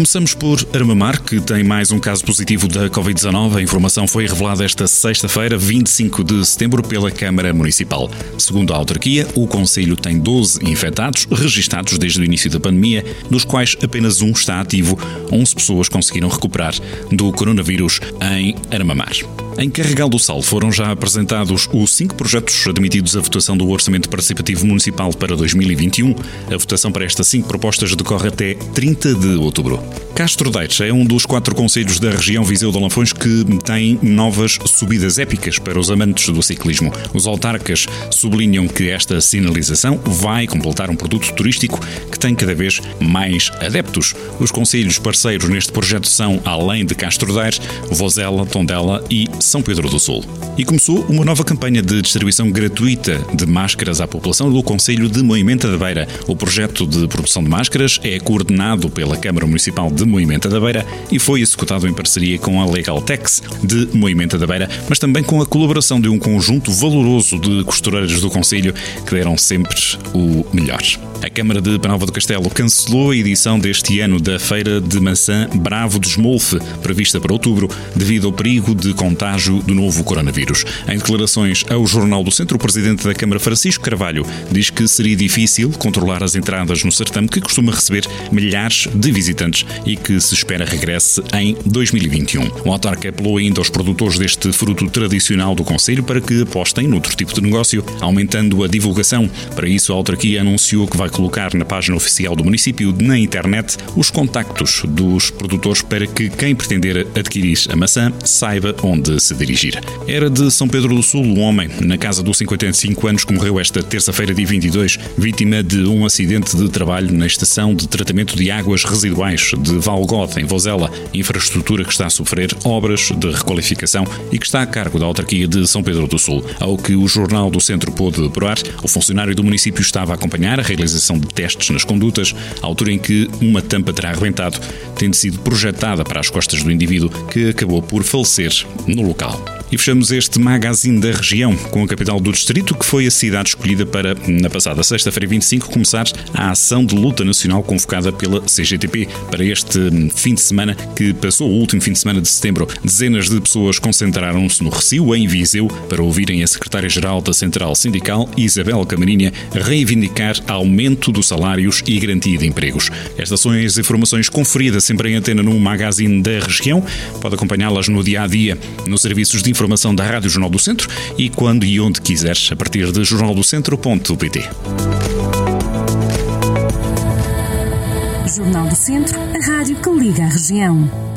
Começamos por Armamar, que tem mais um caso positivo da Covid-19. A informação foi revelada esta sexta-feira, 25 de setembro, pela Câmara Municipal. Segundo a autarquia, o Conselho tem 12 infectados registados desde o início da pandemia, dos quais apenas um está ativo. 11 pessoas conseguiram recuperar do coronavírus em Armamar. Em Carregal do Sal foram já apresentados os cinco projetos admitidos à votação do Orçamento Participativo Municipal para 2021. A votação para estas cinco propostas decorre até 30 de outubro. Castro Daires é um dos quatro conselhos da região Viseu de Alanfões que tem novas subidas épicas para os amantes do ciclismo. Os autarcas sublinham que esta sinalização vai completar um produto turístico que tem cada vez mais adeptos. Os conselhos parceiros neste projeto são, além de Castro Daires, Vozela, Tondela e são Pedro do Sul. E começou uma nova campanha de distribuição gratuita de máscaras à população do Conselho de Moimenta da Beira. O projeto de produção de máscaras é coordenado pela Câmara Municipal de Moimenta da Beira e foi executado em parceria com a Legaltex de Moimenta da Beira, mas também com a colaboração de um conjunto valoroso de costureiros do Conselho que deram sempre o melhor. A Câmara de Penalva do Castelo cancelou a edição deste ano da Feira de Maçã Bravo de Esmolfe, prevista para outubro, devido ao perigo de contágio do novo coronavírus. Em declarações ao Jornal do Centro, o Presidente da Câmara, Francisco Carvalho, diz que seria difícil controlar as entradas no certame que costuma receber milhares de visitantes e que se espera regresse em 2021. O autarca apelou ainda aos produtores deste fruto tradicional do Conselho para que apostem noutro tipo de negócio, aumentando a divulgação. Para isso, a autarquia anunciou que vai colocar na página oficial do município na internet os contactos dos produtores para que quem pretender adquirir a maçã saiba onde se dirigir. Era de São Pedro do Sul um homem, na casa dos 55 anos, que morreu esta terça-feira, dia 22, vítima de um acidente de trabalho na estação de tratamento de águas residuais de Valgode, em Vozela, infraestrutura que está a sofrer obras de requalificação e que está a cargo da autarquia de São Pedro do Sul. Ao que o Jornal do Centro pôde apurar, o funcionário do município estava a acompanhar a realização realização de testes nas condutas, à altura em que uma tampa terá arrebentado, tendo sido projetada para as costas do indivíduo que acabou por falecer no 不高 E fechamos este magazine da região com a capital do distrito, que foi a cidade escolhida para, na passada sexta-feira 25, começar a ação de luta nacional convocada pela CGTP para este fim de semana que passou, o último fim de semana de setembro. Dezenas de pessoas concentraram-se no Recio, em Viseu, para ouvirem a secretária-geral da Central Sindical, Isabel Camarinha, reivindicar aumento dos salários e garantia de empregos. Estas são as informações conferidas sempre em antena no magazine da região. Pode acompanhá-las no dia a dia nos serviços de informação da Rádio Jornal do Centro e quando e onde quiseres, a partir de jornaldocentro.pt. Jornal do Centro, a rádio que liga a região.